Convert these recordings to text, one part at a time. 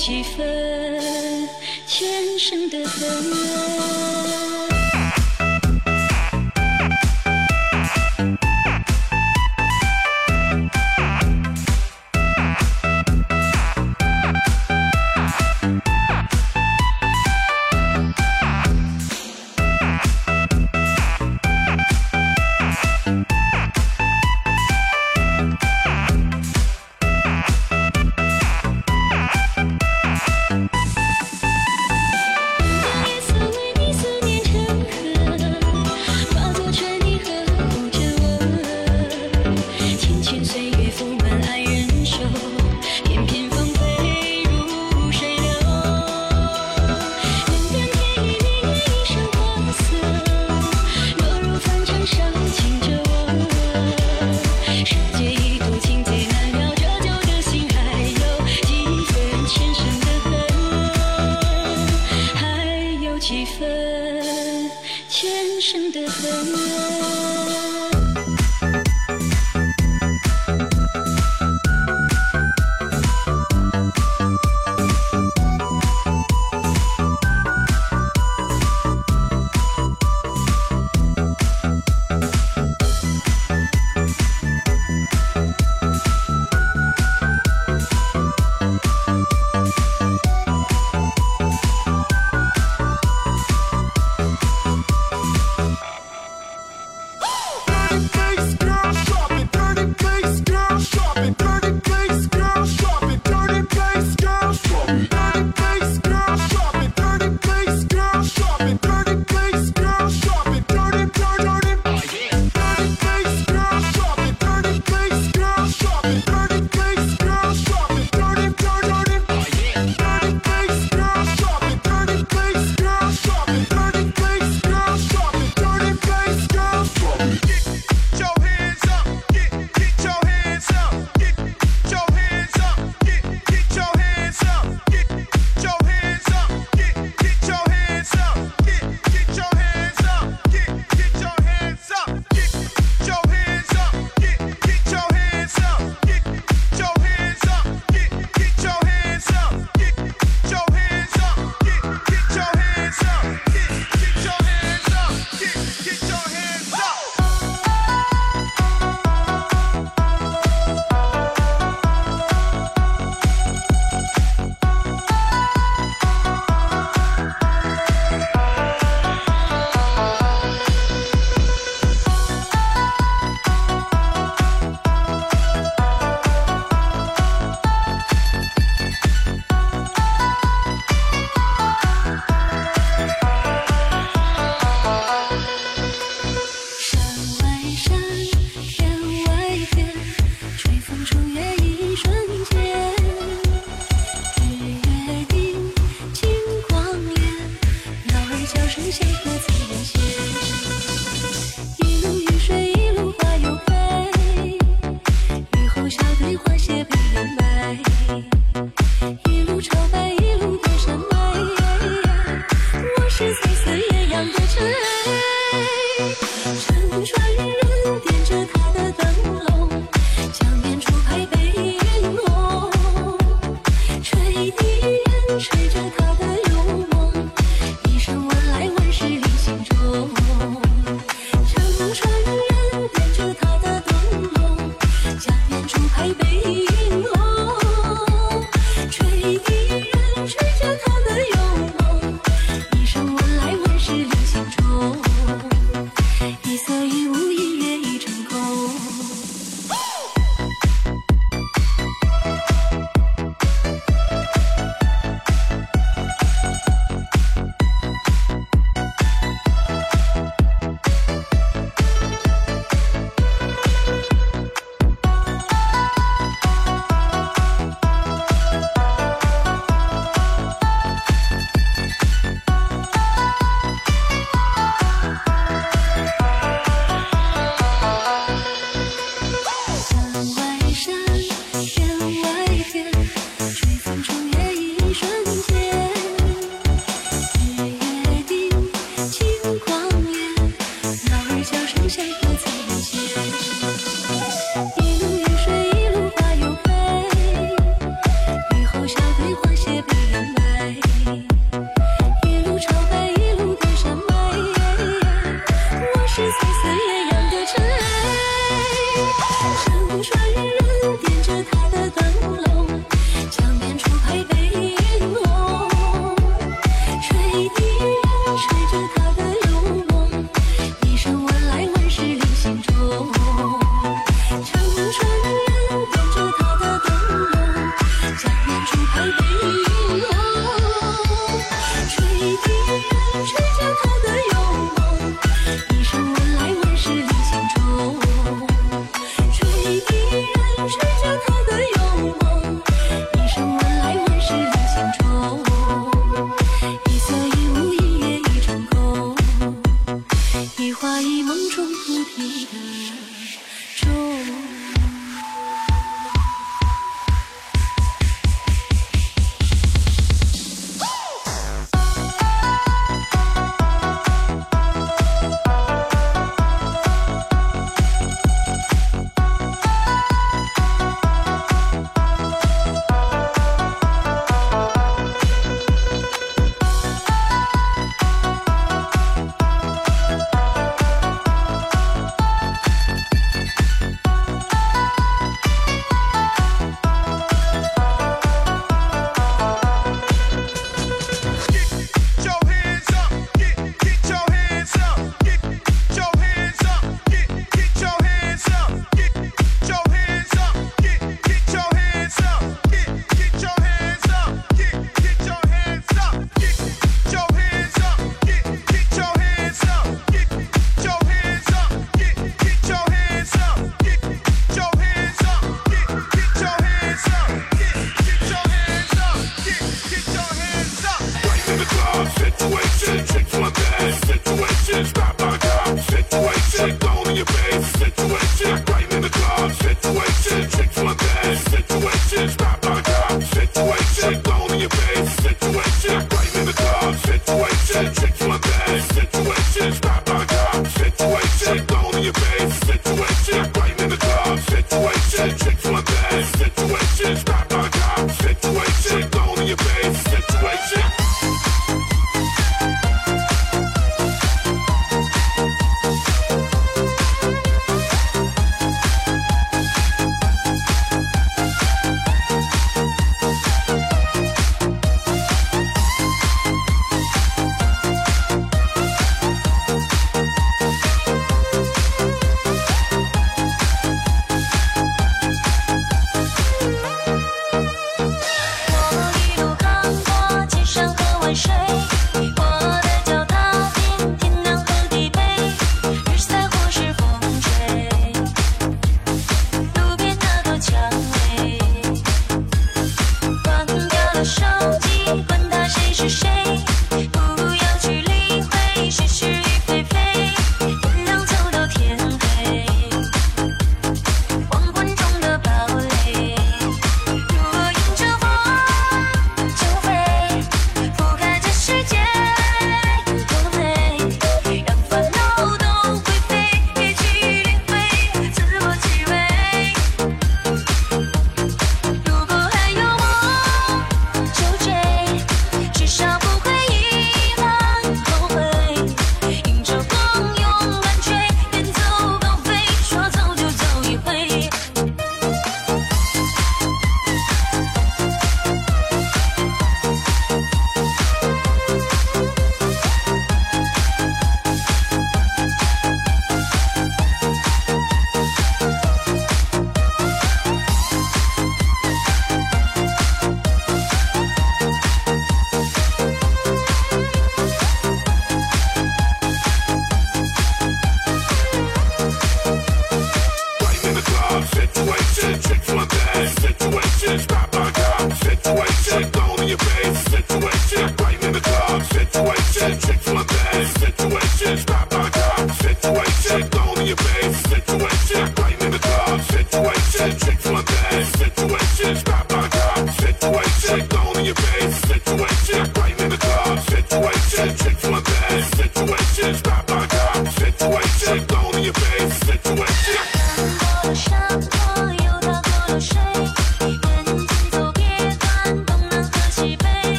几分前生的恨。夜埃。乘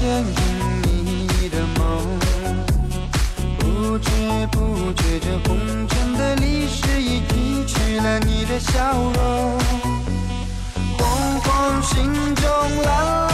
牵引你的梦，不知不觉这红尘的历史已提取了你的笑容，红红心中蓝。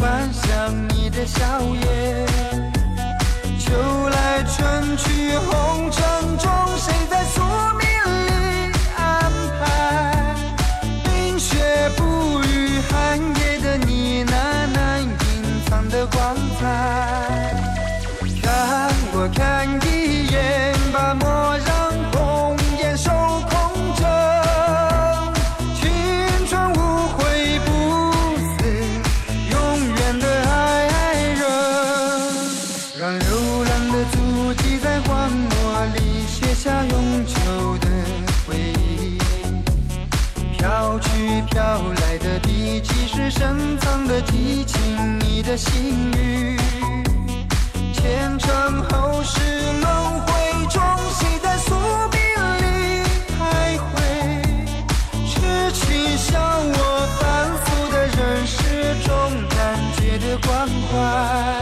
幻想你的笑颜。情雨前尘后世轮回中谁在宿命里徘徊痴情笑我凡俗的人世终难解的关怀。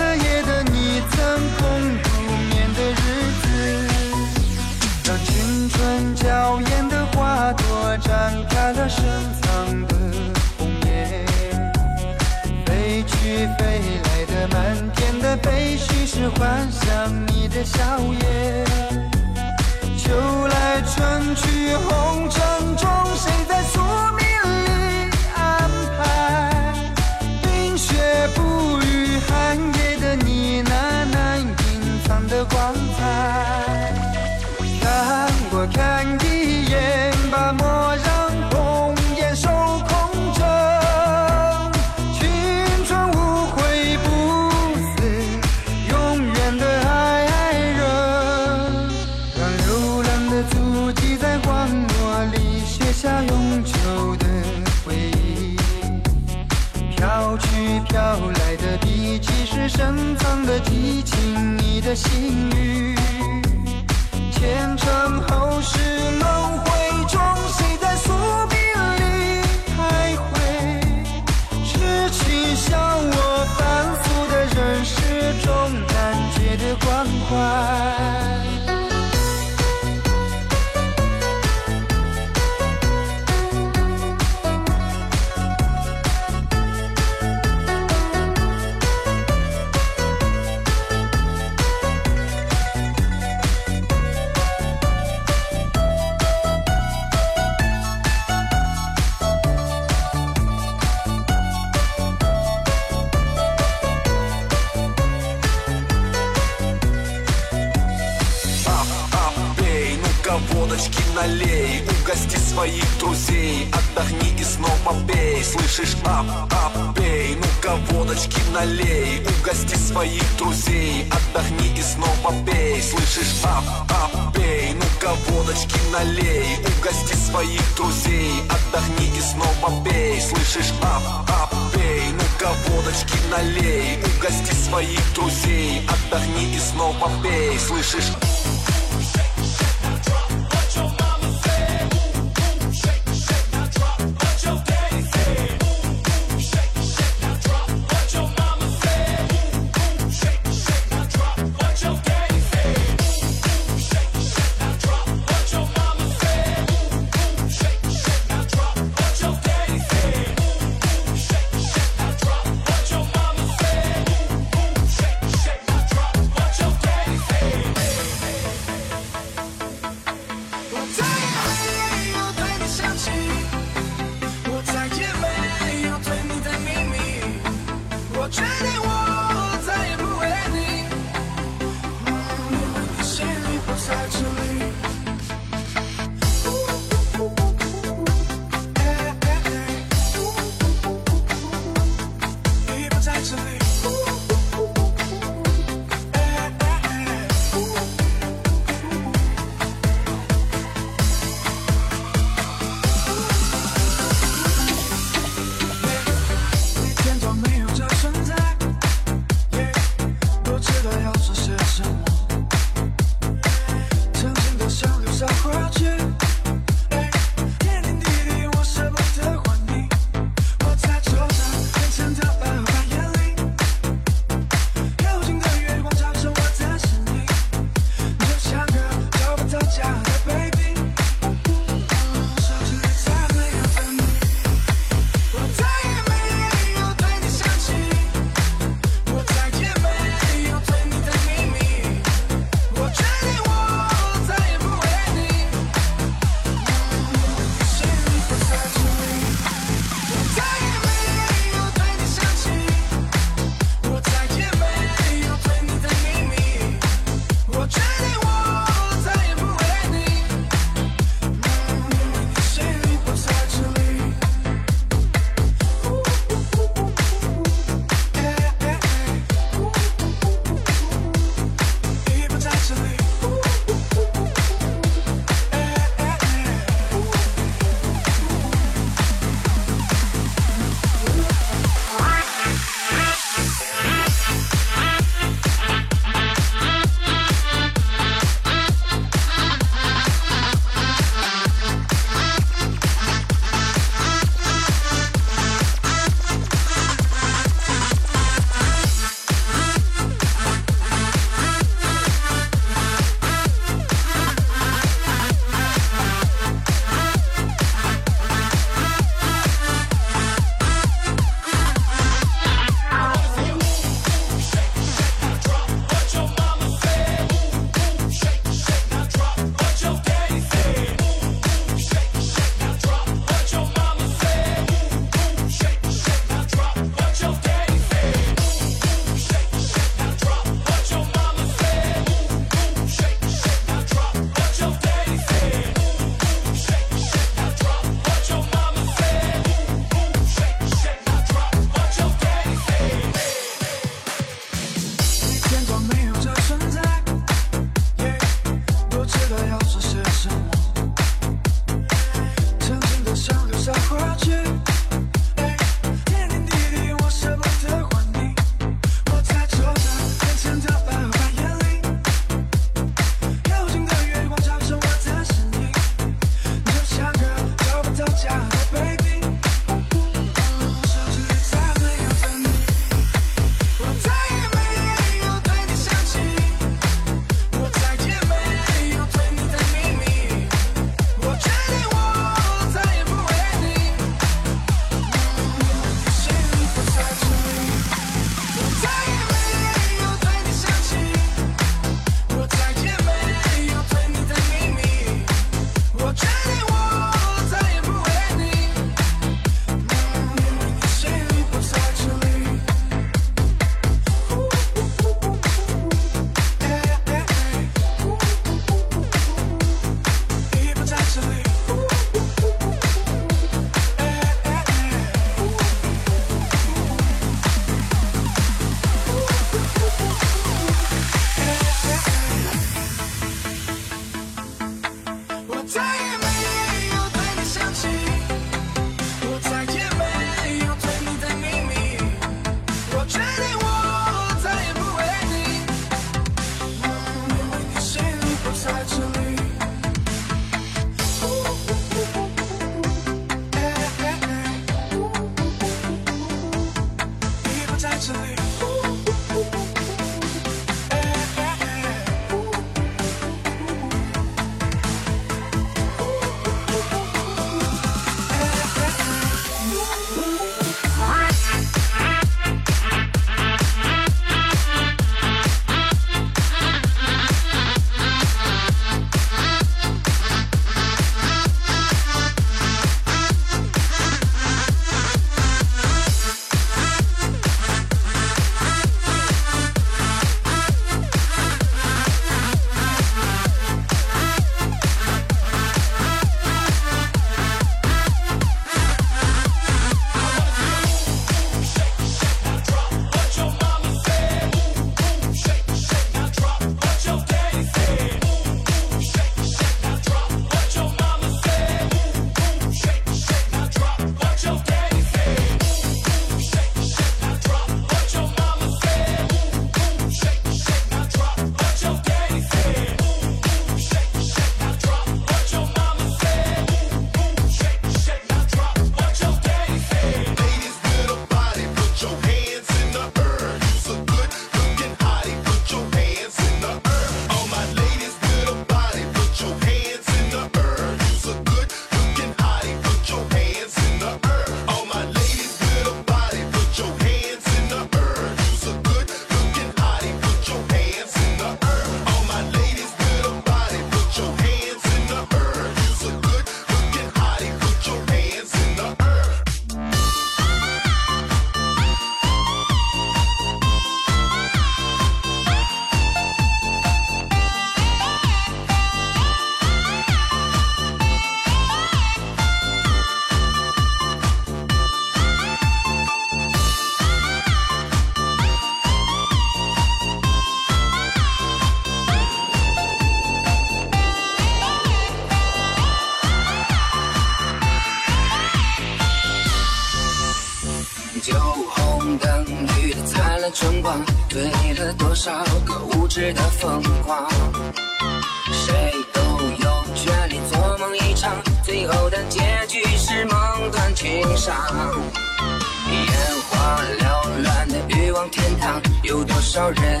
多少人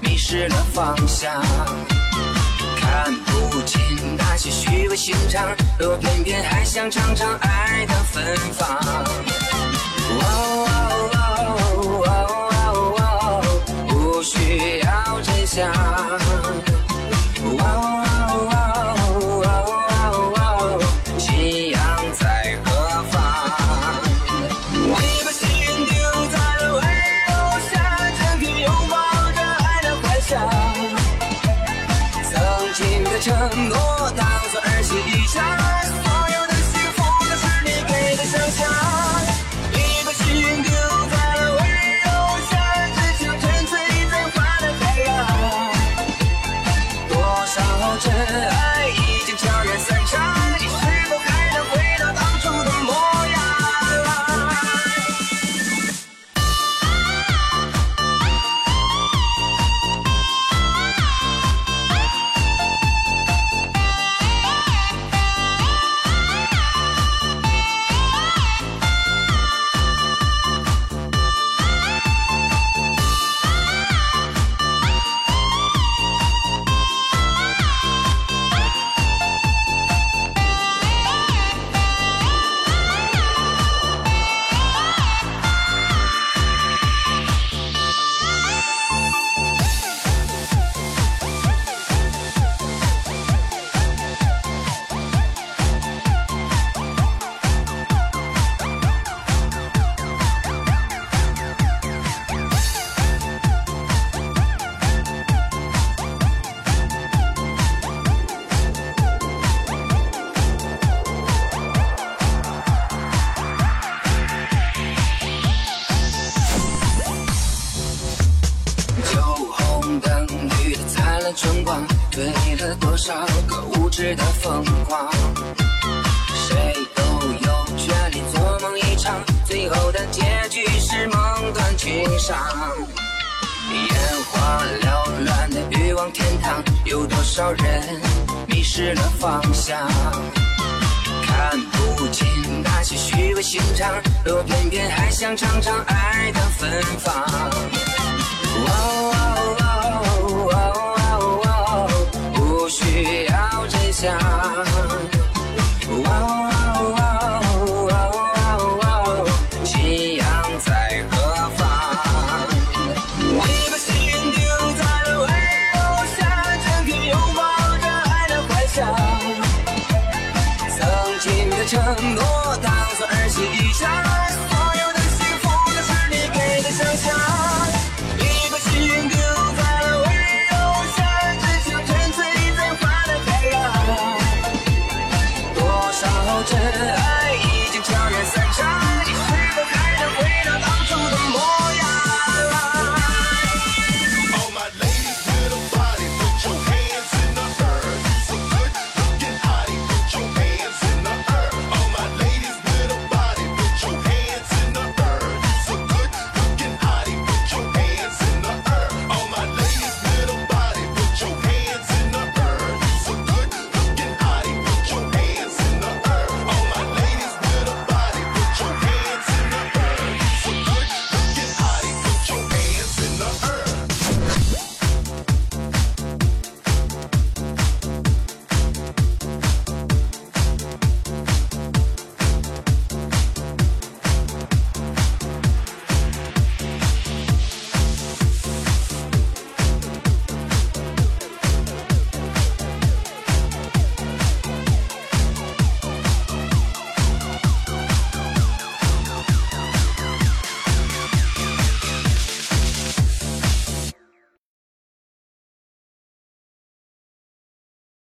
迷失了方向，看不清那些虚伪心肠，我偏偏还想尝尝爱的芬芳。哦哦哦哦哦哦哦，不需要真相。